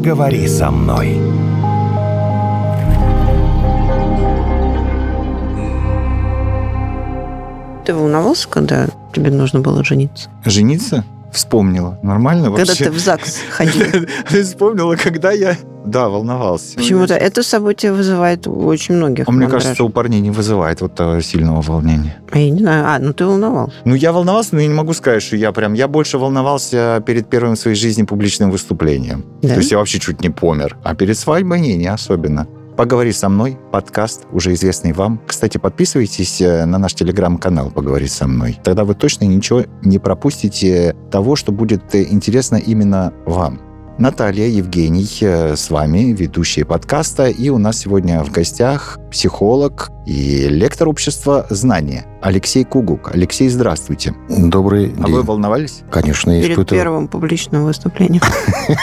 поговори со мной. Ты волновался, когда тебе нужно было жениться? Жениться? Вспомнила. Нормально Когда вообще? ты в ЗАГС ходил? Вспомнила, когда я... Да, волновался. Почему-то это событие вызывает у очень многих А мне кажется, у парней не вызывает вот того сильного волнения. А я не знаю. А, ну ты волновался. Ну, я волновался, но я не могу сказать, что я прям... Я больше волновался перед первым в своей жизни публичным выступлением. Да? То есть я вообще чуть не помер. А перед свадьбой не, не особенно. «Поговори со мной» подкаст, уже известный вам. Кстати, подписывайтесь э, на наш телеграм-канал «Поговори со мной». Тогда вы точно ничего не пропустите того, что будет э, интересно именно вам. Наталья, Евгений э, с вами, ведущие подкаста. И у нас сегодня в гостях психолог и лектор общества знания Алексей Кугук. Алексей, здравствуйте. Добрый А день. вы волновались? Конечно, я Перед испытывал. первым публичным выступлением.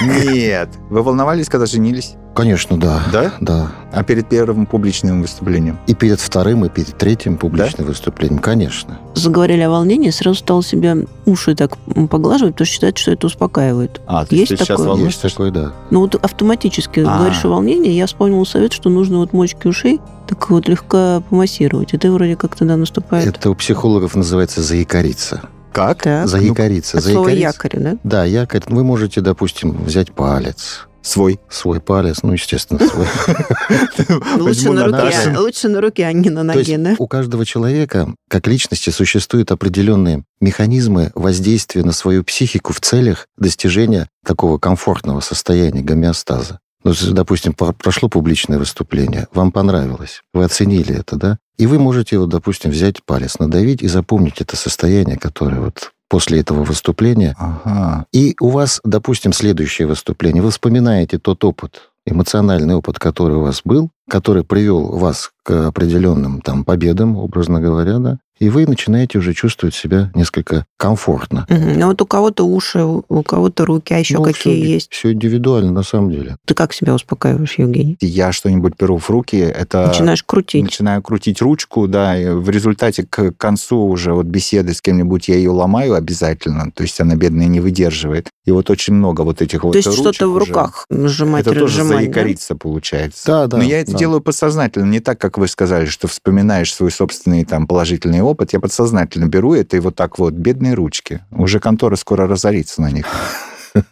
Нет. Вы волновались, когда женились? Конечно, да. Да? Да. А перед первым публичным выступлением? И перед вторым, и перед третьим публичным выступлением, конечно. Заговорили о волнении, сразу стал себе уши так поглаживать, потому что считает, что это успокаивает. А, то Есть ты сейчас такое? волнуешься? Есть такое, да. Ну вот автоматически А. говоришь о волнении, я вспомнил совет, что нужно вот мочки ушей так вот легко помассировать. И ты вроде как тогда наступает. Это у психологов называется заякориться. Как? Так. Заякориться. От слова Заякориться. якорь, да? Да, якорь. Вы можете, допустим, взять палец. Свой. Свой палец, ну, естественно, свой. Лучше на, руке, лучше на руке, а не на То есть ноге, да? у каждого человека, как личности, существуют определенные механизмы воздействия на свою психику в целях достижения такого комфортного состояния гомеостаза. Ну, допустим, прошло публичное выступление, вам понравилось, вы оценили это, да? И вы можете, вот, допустим, взять палец, надавить и запомнить это состояние, которое вот после этого выступления. Ага. И у вас, допустим, следующее выступление, вы вспоминаете тот опыт, эмоциональный опыт, который у вас был, который привел вас к определенным там победам, образно говоря, да, и вы начинаете уже чувствовать себя несколько комфортно. Мгм. Ну вот у кого-то уши, у кого-то руки, а еще какие есть? Все индивидуально на самом деле. Ты как себя успокаиваешь, Евгений? Я что-нибудь беру в руки, это... Начинаешь крутить. Начинаю крутить ручку, да, и в результате к концу уже вот беседы с кем-нибудь я ее ломаю обязательно, то есть она, бедная, не выдерживает. И вот очень много вот этих вот То есть что-то в уже. руках сжимать, Это тоже разжимать, да? заикариться получается. Да, да, Но я это да. делаю подсознательно, не так, как вы сказали, что вспоминаешь свой собственный там положительный опыт. Я подсознательно беру это и вот так вот, бедные ручки. Уже контора скоро разорится на них.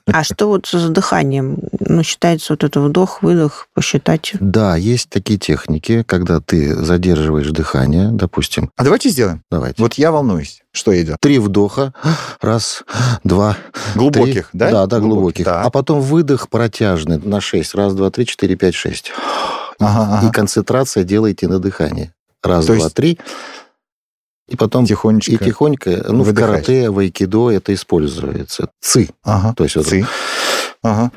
А что вот с дыханием? Ну, считается вот это вдох, выдох, посчитать. Да, есть такие техники, когда ты задерживаешь дыхание, допустим, А давайте сделаем. давайте. Вот я волнуюсь. Что идет? Три вдоха, раз, два, Глубоких, три. да? Да, да, глубоких. Так. А потом выдох протяжный на 6. Раз, два, три, четыре, пять, шесть. Ага, ага. И концентрация делаете на дыхании. Раз, То два, есть три. И потом Тихонечко. и тихонько, ну, в выдыхаешь. карате, в айкидо это используется. Ци. Ага. То есть вот Ци. Ага.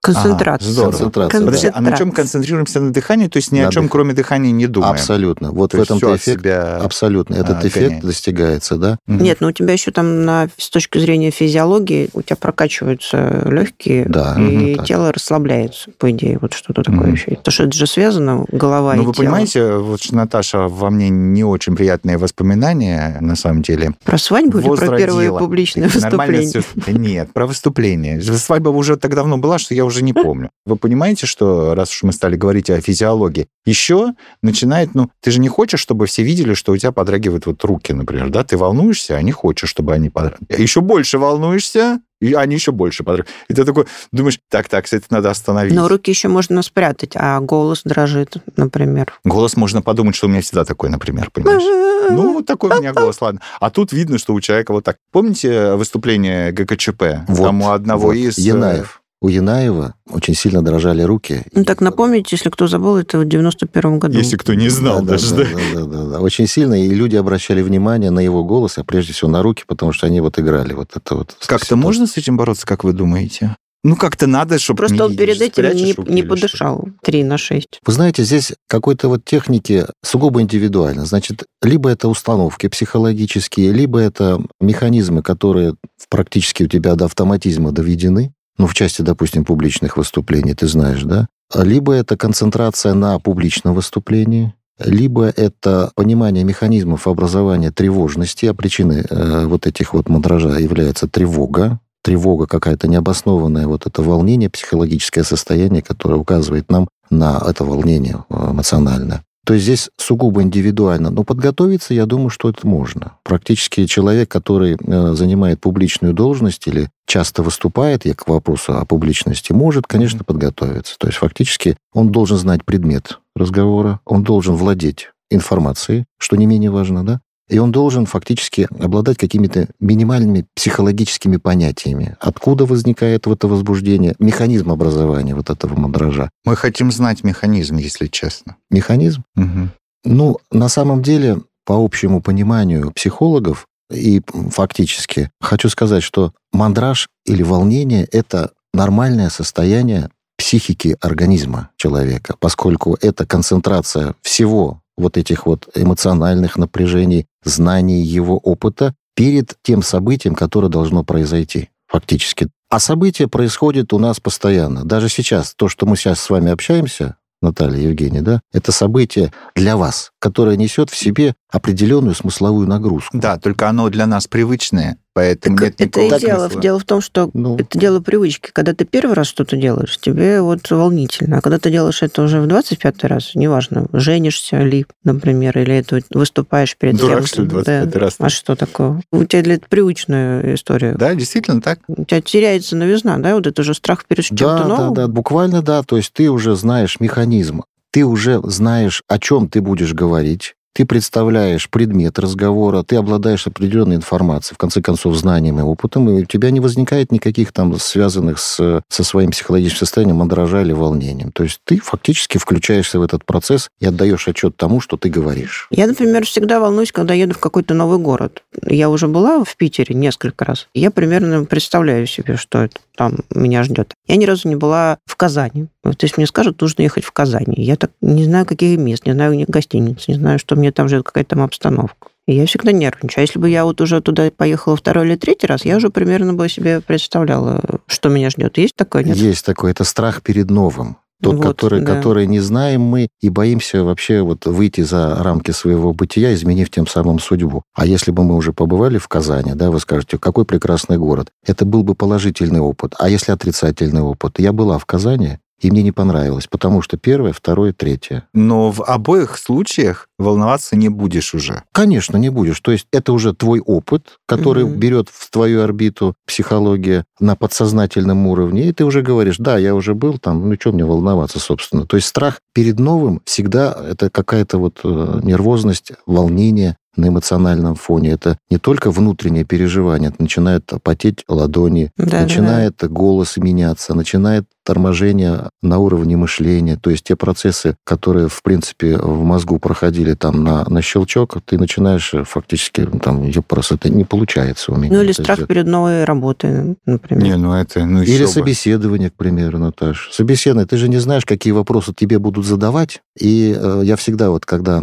Концентрация. здорово. концентрация. Подожди, а на чем концентрируемся на дыхании? То есть ни о На чем, дых- кроме дыхания, не думаем. Абсолютно. Вот То в от эффект. себя Абсолютно. Этот отгоняет. эффект достигается, да? Мгм. Нет, ну у тебя еще там на, с точки зрения физиологии у тебя прокачиваются легкие, Да. и так. тело расслабляется, по идее, вот что-то такое Мгм. еще. Потому что это же связано, голова Ну, и вы тело. понимаете, вот что, Наташа, во мне не очень приятные воспоминания, на самом деле. Про свадьбу или про первое публичное выступление? Нет, про выступление. Свадьба уже так давно была, что я уже не помню. Вы понимаете, что раз уж мы стали говорить о физиологии, еще начинает, ну, ты же не хочешь, чтобы все видели, что у тебя подрагивают вот руки, например, да? Ты волнуешься, а не хочешь, чтобы они подрагивали. Еще больше волнуешься, и они еще больше подрагивают. И ты такой думаешь, так, так, это надо остановить. Но руки еще можно спрятать, а голос дрожит, например. Голос можно подумать, что у меня всегда такой, например, понимаешь? Ну, вот такой у меня голос, ладно. А тут видно, что у человека вот так. Помните выступление ГКЧП? Вот, Там у одного вот. из... э, Янаев. У Янаева очень сильно дрожали руки. Ну так напомните, если кто забыл, это в 91 году. Если кто не знал Да, даже, да, да? да, да, да, да. Очень сильно, и люди обращали внимание на его голос, а прежде всего на руки, потому что они вот играли вот это вот. Как-то можно с этим бороться, как вы думаете? Ну, как-то надо, чтобы... Просто он перед этим не, не подышал. подышал 3 на 6. Вы знаете, здесь какой-то вот техники сугубо индивидуально. Значит, либо это установки психологические, либо это механизмы, которые практически у тебя до автоматизма доведены. Ну, в части, допустим, публичных выступлений, ты знаешь, да? Либо это концентрация на публичном выступлении, либо это понимание механизмов образования тревожности, а причиной э, вот этих вот мандража является тревога, тревога, какая-то необоснованное вот это волнение, психологическое состояние, которое указывает нам на это волнение э, эмоциональное. То есть здесь сугубо индивидуально. Но подготовиться, я думаю, что это можно. Практически человек, который э, занимает публичную должность или часто выступает, я к вопросу о публичности, может, конечно, подготовиться. То есть фактически он должен знать предмет разговора, он должен владеть информацией, что не менее важно, да, и он должен фактически обладать какими-то минимальными психологическими понятиями. Откуда возникает вот это возбуждение, механизм образования вот этого мандража. Мы хотим знать механизм, если честно. Механизм? Угу. Ну, на самом деле, по общему пониманию психологов, и фактически хочу сказать, что мандраж или волнение – это нормальное состояние психики организма человека, поскольку это концентрация всего вот этих вот эмоциональных напряжений, знаний его опыта перед тем событием, которое должно произойти фактически. А события происходят у нас постоянно. Даже сейчас, то, что мы сейчас с вами общаемся, Наталья Евгения, да, это событие для вас, которое несет в себе определенную смысловую нагрузку. Да, только оно для нас привычное, поэтому Так нет это никакого и дело. смысла. Дело в том, что Ну. это дело привычки. Когда ты первый раз что-то делаешь, тебе вот волнительно. А когда ты делаешь это уже в 25 раз, неважно, женишься ли, например, или это выступаешь перед Дурак, кем-то. что ли, 25 Да. раз? А что такое? У тебя для это привычная история. Да, действительно так. У тебя теряется новизна, да? Вот это уже страх перед чем-то Да, да, да, буквально да. То есть ты уже знаешь механизм, ты уже знаешь, о чем ты будешь говорить, ты представляешь предмет разговора, ты обладаешь определенной информацией, в конце концов, знанием и опытом, и у тебя не возникает никаких там связанных с, со своим психологическим состоянием мандража или волнением. То есть ты фактически включаешься в этот процесс и отдаешь отчет тому, что ты говоришь. Я, например, всегда волнуюсь, когда еду в какой-то новый город. Я уже была в Питере несколько раз. Я примерно представляю себе, что это там меня ждет. Я ни разу не была в Казани. Вот если мне скажут, нужно ехать в Казани. Я так не знаю, каких мест, не знаю ни гостиниц, не знаю, что мне там ждет, какая там обстановка. И я всегда нервничаю. А если бы я вот уже туда поехала второй или третий раз, я уже примерно бы себе представляла, что меня ждет. Есть такое? Нет? Есть такой, это страх перед новым. Тот, Вот, который, да. который не знаем мы и боимся вообще вот выйти за рамки своего бытия, изменив тем самым судьбу. А если бы мы уже побывали в Казани, да, вы скажете, какой прекрасный город. Это был бы положительный опыт. А если отрицательный опыт? Я была в Казани, и мне не понравилось, потому что первое, второе, третье. Но в обоих случаях волноваться не будешь уже. Конечно, не будешь. То есть это уже твой опыт, который Мгм. берет в твою орбиту психология на подсознательном уровне, и ты уже говоришь, да, я уже был там, ну что мне волноваться, собственно. То есть страх перед новым всегда это какая-то вот э, нервозность, волнение на эмоциональном фоне. Это не только внутреннее переживание, это начинают потеть ладони, Да-да-да. начинает голос меняться, начинает торможение на уровне мышления. То есть те процессы, которые, в принципе, в мозгу проходили там на, на щелчок, ты начинаешь э, фактически, ну, там, ее просто это не получается у меня. Ну или это страх сделать. перед новой работой, например. Не, ну это, ну еще Или бы. собеседование, к примеру, Наташ. Собеседование, ты же не знаешь, какие вопросы тебе будут задавать. И э, я всегда вот, когда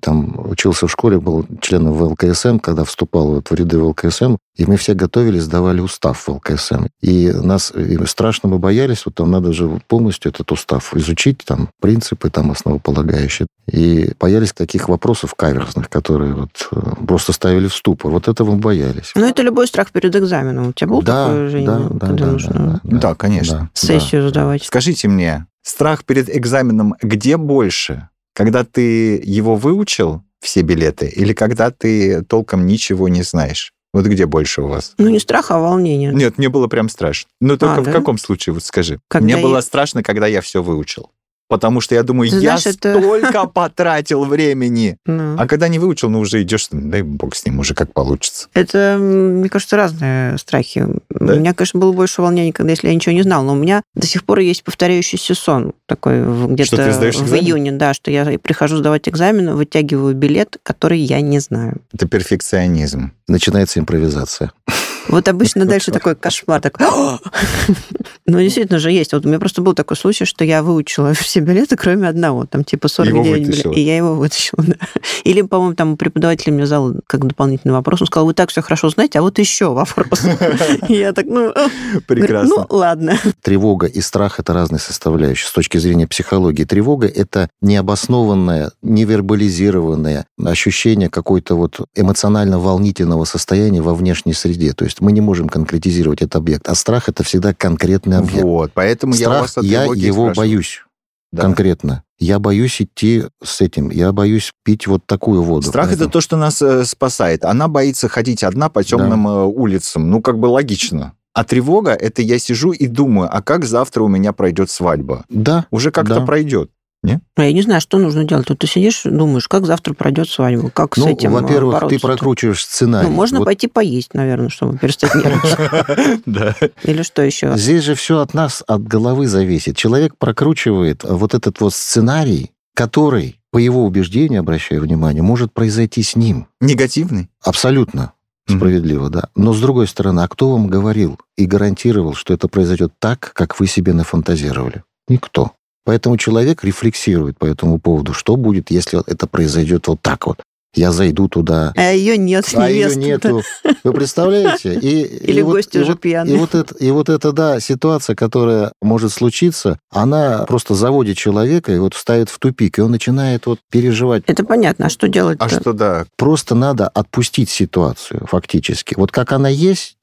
там учился в школе, был членом ВЛКСМ, когда вступал вот в ряды ВЛКСМ, и мы все готовились, сдавали устав ВЛКСМ. И нас и страшно мы боялись, вот там надо же полностью этот устав изучить, там принципы там основополагающие. И боялись таких вопросов каверзных, которые вот э, просто ставили в ступор. Вот этого мы боялись. Ну, это любой страх перед экзаменом. У тебя был да, такой, Женя, да, да, когда да, нужно да, Да, конечно. да, сессию да. сдавать? Скажите мне, страх перед экзаменом где больше? Когда ты его выучил, все билеты, или когда ты толком ничего не знаешь? Вот где больше у вас? Ну, не страх, а волнение. Нет, мне было прям страшно. Ну, только А, в да? каком случае, вот скажи. Когда мне я- было страшно, когда я все выучил. Потому что я думаю, Ты я знаешь, это- столько потратил времени. Ну. А когда не выучил, ну уже идешь, дай бог с ним, уже как получится. Это, мне кажется, разные страхи. Да? У меня, конечно, было больше волнений, когда если я ничего не знал, но у меня до сих пор есть повторяющийся сон такой где-то в экзамен? июне, да, что я прихожу сдавать экзамен, вытягиваю билет, который я не знаю. Это перфекционизм. Начинается импровизация. Вот обычно дальше такой кошмар. такой, «О!» Ну, действительно же есть. Вот у меня просто был такой случай, что я выучила все билеты, кроме одного. Там типа 49 Его билетов. И я его вытащила, да. Или, по-моему, там преподаватель мне задал как дополнительный вопрос. Он сказал, вы так все хорошо знаете, а вот еще вопрос. Я так, ну, Прекрасно. ну, ладно. Тревога и страх – это разные составляющие. С точки зрения психологии тревога – это необоснованное, невербализированное ощущение какой-то вот эмоционально-волнительного состояния во внешней среде. То есть Значит, мы не можем конкретизировать этот объект. А страх – это всегда конкретный объект. Вот, поэтому я Страх, я тревоги его спрашиваю. боюсь Да. конкретно. Я боюсь идти с этим. Я боюсь пить вот такую воду. Страх это Поэтому- то, что нас э, спасает. Она боится ходить одна по темным э, улицам. Ну, как бы логично. А тревога это я сижу и думаю, а как завтра у меня пройдет свадьба? Да, Уже как-то Да. пройдет. А Я не знаю, что нужно делать. Вот ты сидишь, думаешь, как завтра пройдет свадьбу, как с ну, этим э, во-первых, ты прокручиваешь сценарий. Ну, можно Вот пойти поесть, наверное, чтобы перестать нервничать. Да. Или что еще? Здесь же все от нас, от головы зависит. Человек прокручивает вот этот вот сценарий, который, по его убеждению, обращаю внимание, может произойти с ним. Негативный? Абсолютно справедливо, да. Но с другой стороны, а кто вам говорил и гарантировал, что это произойдет так, как вы себе нафантазировали? Никто. Поэтому человек рефлексирует по этому поводу, что будет, если это произойдет вот так вот. Я зайду туда, А ее нет, а ее нету. Вы представляете? И, Или и вот- гости и уже вот- пьяные. И вот, это, и вот эта, да, ситуация, которая может случиться, она просто заводит человека и вот ставит в тупик, и он начинает вот переживать. Это понятно. А что делать А что да? Просто надо отпустить ситуацию фактически. Вот как она есть,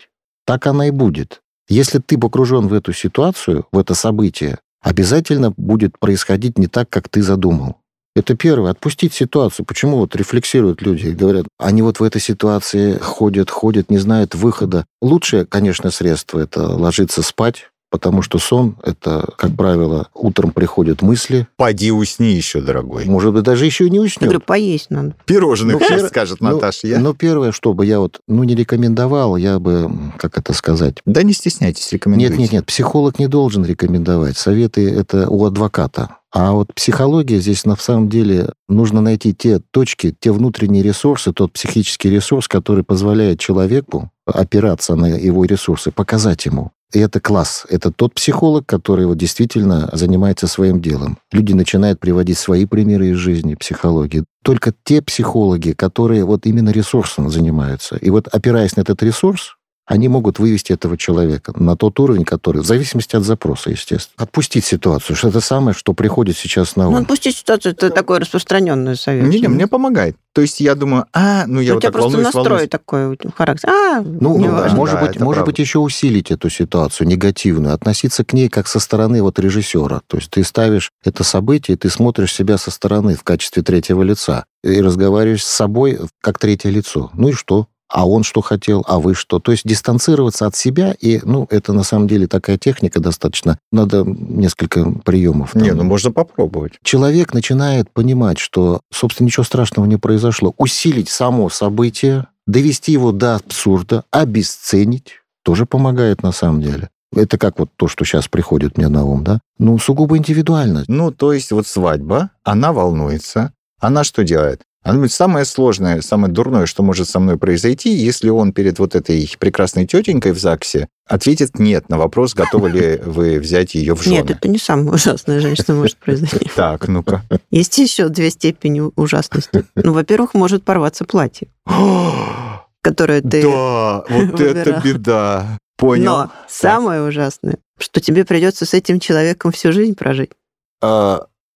так она и будет. Если ты погружен в эту ситуацию, в это событие, обязательно будет происходить не так, как ты задумал. Это первое, отпустить ситуацию. Почему вот рефлексируют люди и говорят, они вот в этой ситуации ходят, ходят, не знают выхода. Лучшее, конечно, средство – это ложиться спать, потому что сон – это, как правило, утром приходят мысли, Поди усни еще, дорогой. может быть, даже еще и не Я уснет. говорю, поесть надо. Пирожных Ну, сейчас пир- скажет ну, Наташа. Я... Ну, первое, что бы я вот, ну, не рекомендовал, я бы, как это сказать... Да не стесняйтесь, рекомендуйте. Нет, нет, нет, психолог не должен рекомендовать. Советы это у адвоката. А вот психология здесь на самом деле нужно найти те точки, те внутренние ресурсы, тот психический ресурс, который позволяет человеку опираться на его ресурсы, показать ему. И это класс. Это тот психолог, который вот действительно занимается своим делом. Люди начинают приводить свои примеры из жизни психологии. Только те психологи, которые вот именно ресурсом занимаются. И вот опираясь на этот ресурс, они могут вывести этого человека на тот уровень, который, в зависимости от запроса, естественно. Отпустить ситуацию, что это самое, что приходит сейчас на Ну, ум. отпустить ситуацию, это такой распространенный совет. Не, не, мне помогает. То есть я думаю, а, ну я у вот тебя так просто волнуюсь, настрой волнуюсь. такой характер. А, Ну, не ну, важно. да, может быть, это может правда. быть, еще усилить эту ситуацию негативную, относиться к ней как со стороны вот режиссера. То есть ты ставишь это событие, ты смотришь себя со стороны в качестве третьего лица и разговариваешь с собой как третье лицо. Ну и что? А он что хотел, а вы что? То есть дистанцироваться от себя, и, ну, это на самом деле такая техника достаточно. Надо несколько приемов. там. Не, ну можно попробовать. человек начинает понимать, что, собственно, ничего страшного не произошло, усилить само событие, довести его до абсурда, обесценить, тоже помогает на самом деле. Это как вот то, что сейчас приходит мне на ум, да? Ну, сугубо индивидуально. Ну, то есть вот свадьба, она волнуется. Она что делает? Она говорит, самое сложное, самое дурное, что может со мной произойти, если он перед вот этой прекрасной тетенькой в ЗАГСе ответит нет на вопрос, готовы ли вы взять ее в жены. Нет, это не самая ужасная женщина может произойти. Так, ну-ка. Есть еще две степени ужасности. Ну, во-первых, может порваться платье, которое ты... Да, вот это беда. Понял. Но самое ужасное, что тебе придется с этим человеком всю жизнь прожить.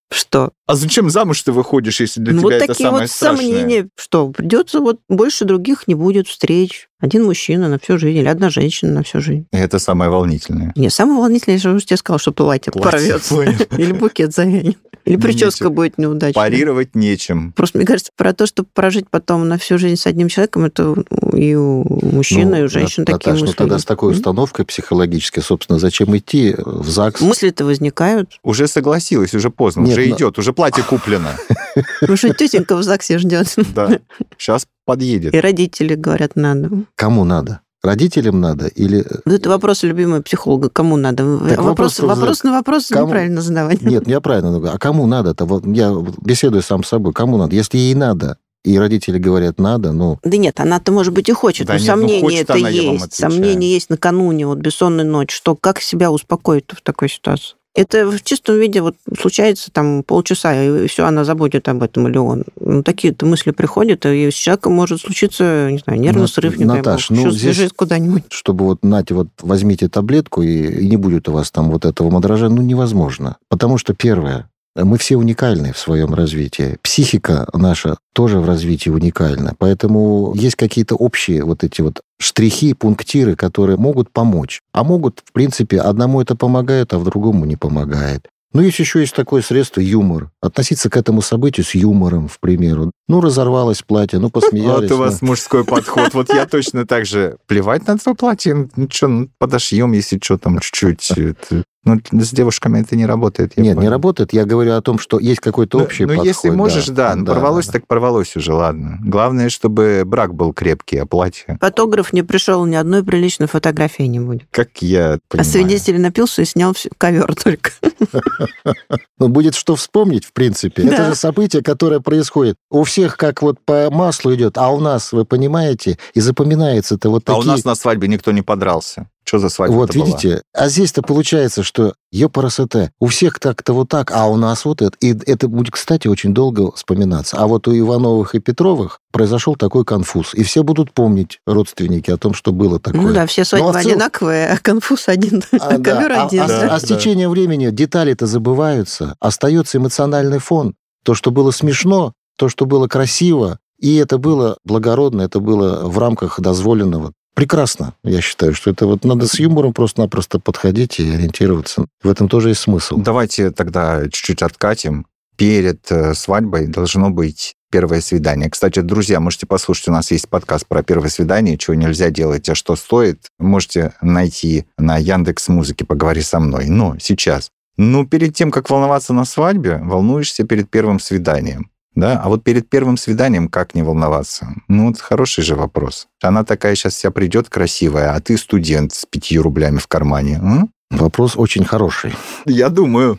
Что? а зачем замуж ты выходишь, если для Ну, тебя вот это такие самое вот страшное? сомнения, что придется вот больше других не будет встреч. Один мужчина на всю жизнь или одна женщина на всю жизнь. Это самое волнительное. Не, самое волнительное, я же уже тебе сказал, что платье, Платье, порвется. Или букет завянет. Или прическа Нечего. будет неудачной. Парировать нечем. Просто мне кажется, про то, чтобы прожить потом на всю жизнь с одним человеком, это и у мужчин, и у женщин Нат- такие Наташ, ну мысли. тогда с такой установкой психологической, собственно, зачем идти в ЗАГС? Мысли-то возникают. Уже согласилась, уже поздно, Нет, уже но- идет, уже платье куплено. Потому что тетенька в ЗАГСе ждет. Да, сейчас подъедет. И родители говорят, надо. Кому надо? Родителям надо или... Вот это вопрос любимого психолога. Кому надо? Так вопрос, вопрос на вопрос Кому? неправильно задавать. Нет, я правильно говорю. А кому надо-то? Вот я беседую сам с собой. Кому надо? Если ей надо, и родители говорят надо, ну, Да нет, она-то, может быть, и хочет, Да но нет, ну, сомнения хочет это есть. Сомнения есть накануне, вот бессонной ночь, что как себя успокоить в такой ситуации. Это в чистом виде вот случается там полчаса, и все, она забудет об этом, или он. Ну, такие-то мысли приходят, и с человеком может случиться, не знаю, нервный Нат- срыв, не дай Наташ, бог. ну, здесь- куда-нибудь. чтобы вот, нате, вот возьмите таблетку, и, и не будет у вас там вот этого мандража, ну, невозможно. Потому что, первое, Мы все уникальны в своем развитии. Психика наша тоже в развитии уникальна. Поэтому есть какие-то общие вот эти вот штрихи, пунктиры, которые могут помочь. А могут, в принципе, одному это помогает, а в другому не помогает. Ну, есть еще есть такое средство юмор. Относиться к этому событию с юмором, в примеру. Ну, разорвалось платье, ну, посмеялись. Вот у вас мужской подход. Вот я точно так же. Плевать на твое платье. Ну, что, ну, подошьем, если что, там чуть-чуть. Ну, с девушками это не работает. Нет, понял. не работает. Я говорю о том, что есть какой-то общий ну, подход. Ну, если можешь, да. да, да порвалось, да. так порвалось уже, ладно. Главное, чтобы брак был крепкий, а платье... Фотограф не пришел, ни одной приличной фотографии не будет. Как я понимаю. А свидетель напился и снял ковер только. Ну, будет что вспомнить, в принципе. Это же событие, которое происходит. У всех как вот по маслу идет, а у нас, вы понимаете, и запоминается это вот такие... А у нас на свадьбе никто не подрался. Что за свадьба Вот, видите, была? а здесь-то получается, что ёпарасоте, у всех так-то вот так, а у нас вот это. И это будет, кстати, очень долго вспоминаться. А вот у Ивановых и Петровых произошел такой конфуз. И все будут помнить, родственники, о том, что было такое. Ну да, все свадьбы ну, а одинаковые, а конфуз один, а, а ковер да, один. А, а, а с течением времени детали-то забываются, остается эмоциональный фон. То, что было смешно, то, что было красиво, и это было благородно, это было в рамках дозволенного прекрасно. Я считаю, что это вот надо с юмором просто-напросто подходить и ориентироваться. В этом тоже есть смысл. Давайте тогда чуть-чуть откатим. Перед э, свадьбой должно быть первое свидание. Кстати, друзья, можете послушать, у нас есть подкаст про первое свидание, чего нельзя делать, а что стоит. Можете найти на Яндекс Музыке «Поговори со мной». Но сейчас. Ну, перед тем, как волноваться на свадьбе, волнуешься перед первым свиданием. Да? А вот перед первым свиданием как не волноваться? Ну, вот хороший же вопрос. Она такая сейчас вся придет красивая, а ты студент с пятью рублями в кармане. М? Вопрос очень хороший. Я думаю.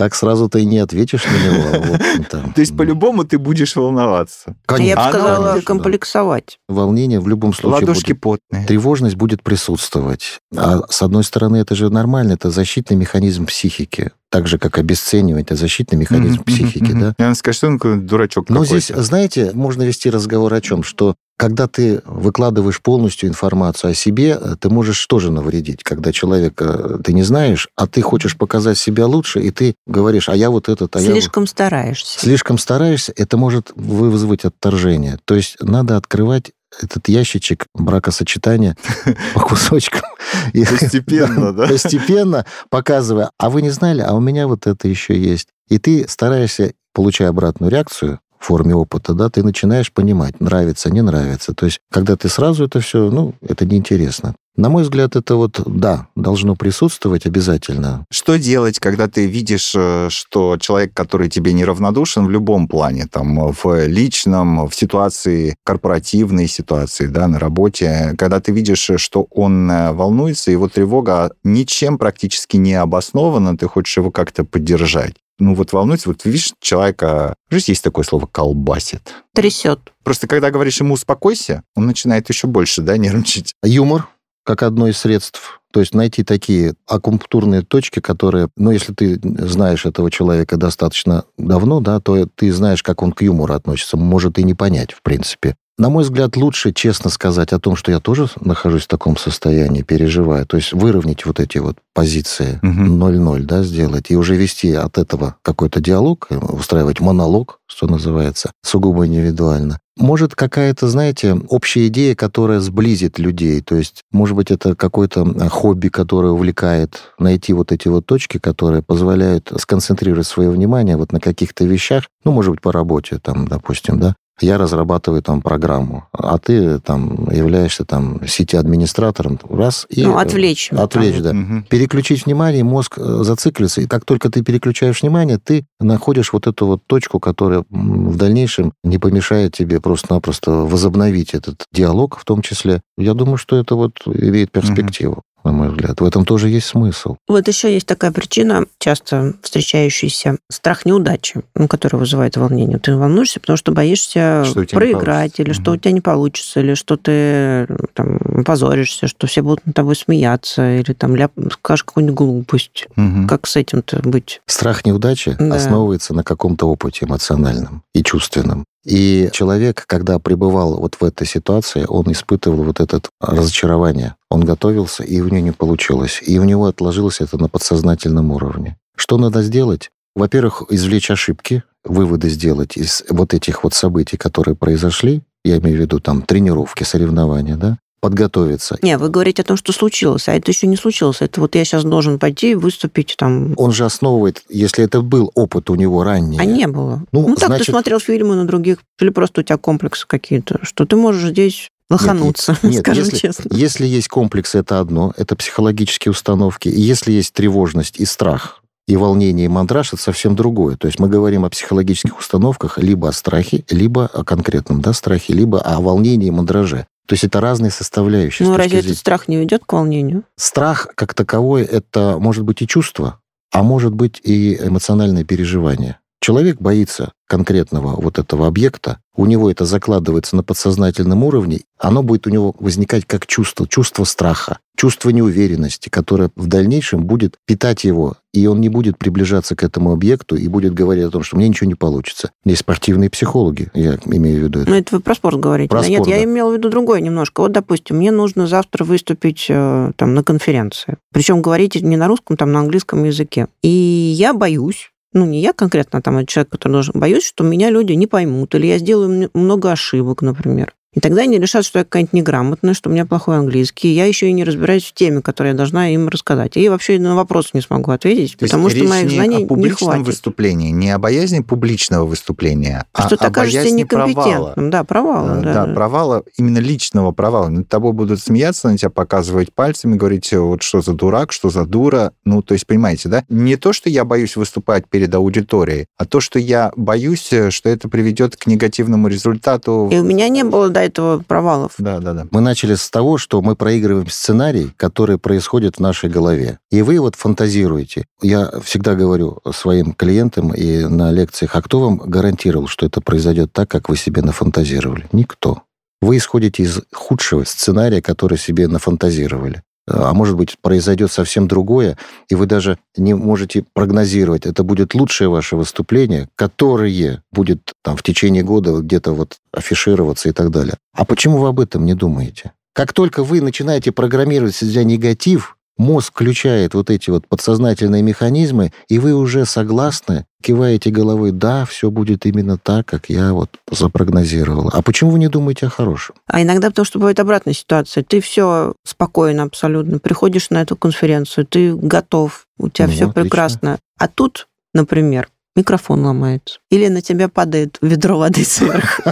Так сразу ты и не ответишь на него. То есть по-любому ты будешь волноваться. Я бы сказала, комплексовать. Волнение в любом случае Ладошки потные. Тревожность будет присутствовать. А с одной стороны, это же нормально, это защитный механизм психики так же, как обесценивать, это защитный механизм психики, да? Я скажу, что он дурачок Но здесь, знаете, можно вести разговор о чем? Что когда ты выкладываешь полностью информацию о себе, ты можешь тоже навредить. Когда человека ты не знаешь, а ты хочешь показать себя лучше, и ты говоришь, а я вот этот, а Слишком я... стараешься. Слишком стараешься, это может вызвать отторжение. То есть надо открывать этот ящичек бракосочетания по кусочкам. Постепенно, да? Постепенно показывая, а вы не знали, а у меня вот это еще есть. И ты стараешься, получая обратную реакцию, форме опыта, да, ты начинаешь понимать, нравится, не нравится. То есть, когда ты сразу это все, ну, это неинтересно. На мой взгляд, это вот, да, должно присутствовать обязательно. Что делать, когда ты видишь, э, что человек, который тебе неравнодушен в любом плане, там, в личном, в ситуации, корпоративной ситуации, да, на работе, когда ты видишь, что он э, волнуется, его тревога ничем практически не обоснована, ты хочешь его как-то поддержать ну вот волнуется, вот видишь, человека, жизнь есть такое слово, колбасит. Трясет. Просто когда говоришь ему успокойся, он начинает еще больше, да, нервничать. Юмор как одно из средств. То есть найти такие акупунктурные точки, которые, ну, если ты знаешь этого человека достаточно давно, да, то ты знаешь, как он к юмору относится. Может и не понять, в принципе. На мой взгляд, лучше честно сказать о том, что я тоже нахожусь в таком состоянии, переживаю. То есть выровнять вот эти вот позиции угу. 0-0, да, сделать, и уже вести от этого какой-то диалог, устраивать монолог, что называется, сугубо индивидуально. Может, какая-то, знаете, общая идея, которая сблизит людей. То есть, может быть, это какое-то хобби, которое увлекает, найти вот эти вот точки, которые позволяют сконцентрировать свое внимание вот на каких-то вещах, ну, может быть, по работе, там, допустим, да, я разрабатываю там программу, а ты там являешься там сети-администратором, раз, и... Ну, отвлечь. Отвлечь, да. Угу. Переключить внимание, мозг э, зациклится, и как только ты переключаешь внимание, ты находишь вот эту вот точку, которая в дальнейшем не помешает тебе просто-напросто возобновить этот диалог в том числе. Я думаю, что это вот имеет перспективу на мой взгляд. В этом тоже есть смысл. Вот еще есть такая причина, часто встречающаяся, страх неудачи, который вызывает волнение. Ты волнуешься, потому что боишься что проиграть, или угу. что у тебя не получится, или что ты там, позоришься, что все будут над тобой смеяться, или там ляп, скажешь какую-нибудь глупость. Угу. Как с этим-то быть? Страх неудачи да. основывается на каком-то опыте эмоциональном и чувственном. И человек, когда пребывал вот в этой ситуации, он испытывал вот это разочарование. Он готовился, и у него не получилось. И у него отложилось это на подсознательном уровне. Что надо сделать? Во-первых, извлечь ошибки, выводы сделать из вот этих вот событий, которые произошли, я имею в виду там тренировки, соревнования, да, подготовиться. Не, вы говорите о том, что случилось, а это еще не случилось. Это вот я сейчас должен пойти выступить там. Он же основывает, если это был опыт у него ранее. А не было. Ну, ну так значит... ты смотрел фильмы на других, или просто у тебя комплексы какие-то, что ты можешь здесь лохануться, нет, нет, скажем если, честно. Если есть комплекс, это одно, это психологические установки. И если есть тревожность и страх, и волнение, и мандраж – это совсем другое. То есть мы говорим о психологических установках либо о страхе, либо о конкретном да, страхе, либо о волнении и мандраже. То есть это разные составляющие. Ну, разве этот страх не ведет к волнению? Страх, как таковой, это может быть и чувство, а может быть и эмоциональное переживание. Человек боится конкретного вот этого объекта, у него это закладывается на подсознательном уровне, оно будет у него возникать как чувство, чувство страха, чувство неуверенности, которое в дальнейшем будет питать его, и он не будет приближаться к этому объекту и будет говорить о том, что мне ничего не получится. Есть спортивные психологи, я имею в виду это. Ну, это вы про спорт говорите. Про да? спорт, Нет, да. я имела в виду другое немножко. Вот, допустим, мне нужно завтра выступить э, там на конференции. Причем говорить не на русском, там на английском языке. И я боюсь, ну, не я конкретно, а там, а человек, который должен, боюсь, что меня люди не поймут, или я сделаю много ошибок, например. И тогда они решат, что я какая-нибудь неграмотная, что у меня плохой английский, я еще и не разбираюсь в теме, которую я должна им рассказать. И вообще на вопрос не смогу ответить, То потому что моих знаний не о публичном не хватит. выступлении, не о боязни публичного выступления, что а ты о боязни некомпетентным. провала. Да, провала. Э, Да, Да, провала, именно личного провала. Над тобой будут смеяться, на тебя показывать пальцами, говорить, вот что за дурак, что за дура. Ну, то есть, понимаете, да? Не то, что я боюсь выступать перед аудиторией, а то, что я боюсь, э, что это приведет к негативному результату. И у меня не было до этого провалов. Да, да, да. Мы начали с того, что мы проигрываем сценарий, который происходит в нашей голове. И вы вот фантазируете. Я всегда говорю своим клиентам и на лекциях, а кто вам гарантировал, что это произойдет так, как вы себе нафантазировали? Никто. Вы исходите из худшего сценария, который себе нафантазировали. А может быть, произойдет совсем другое, и вы даже не можете прогнозировать, это будет лучшее ваше выступление, которое будет там, в течение года где-то вот афишироваться и так далее. А почему вы об этом не думаете? Как только вы начинаете программировать себя негатив, мозг включает вот эти вот подсознательные механизмы, и вы уже согласны, киваете головой, да, все будет именно так, как я вот запрогнозировала. А почему вы не думаете о хорошем? А иногда потому что бывает обратная ситуация. Ты все спокойно абсолютно. Приходишь на эту конференцию, ты готов, у тебя Ну, все отлично. прекрасно. А тут, например, микрофон ломается. Или на тебя падает ведро воды сверху.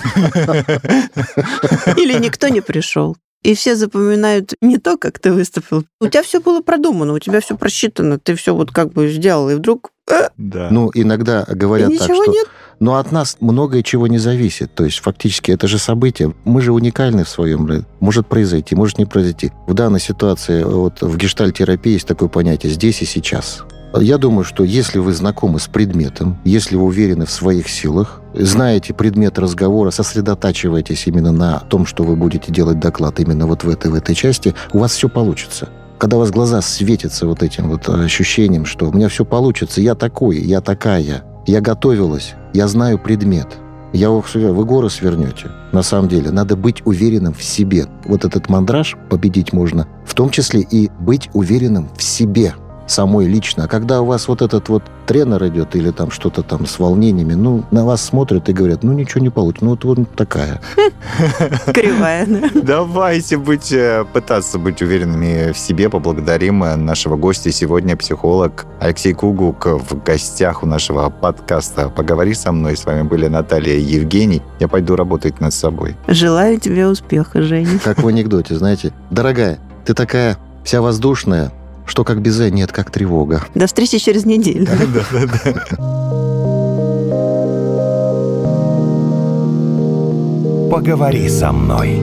Или никто не пришел. И все запоминают не то, как ты выступил. У тебя все было продумано, у тебя все просчитано, ты все вот как бы сделал, и вдруг э, Да. Ну, иногда и говорят так, ничего что... нет. Но от нас многое чего не зависит. То есть фактически это же событие. Мы же уникальны в своем. Может произойти, может не произойти. В данной ситуации вот в гештальтерапии есть такое понятие «здесь и сейчас». Я думаю, что если вы знакомы с предметом, если вы уверены в своих силах, знаете предмет разговора, сосредотачиваетесь именно на том, что вы будете делать доклад именно вот в этой, в этой части, у вас все получится. Когда у вас глаза светятся вот этим вот ощущением, что у меня все получится, я такой, я такая, я готовилась, я знаю предмет, я его свер- вы горы свернете. На самом деле, надо быть уверенным в себе. Вот этот мандраж победить можно, в том числе и быть уверенным в себе самой лично. А когда у вас вот этот вот тренер идет или там что-то там с волнениями, ну, на вас смотрят и говорят, ну, ничего не получится, ну, вот, вот такая. Кривая, да. Давайте быть, э, пытаться быть уверенными в себе. Поблагодарим э, нашего гостя сегодня, психолог Алексей Кугук в гостях у нашего подкаста «Поговори со мной». С вами были Наталья и Евгений. Я пойду работать над собой. Желаю тебе успеха, Женя. Как в анекдоте, знаете. Дорогая, ты такая вся воздушная, что как безе, нет, как тревога. До встречи через неделю. Поговори со мной.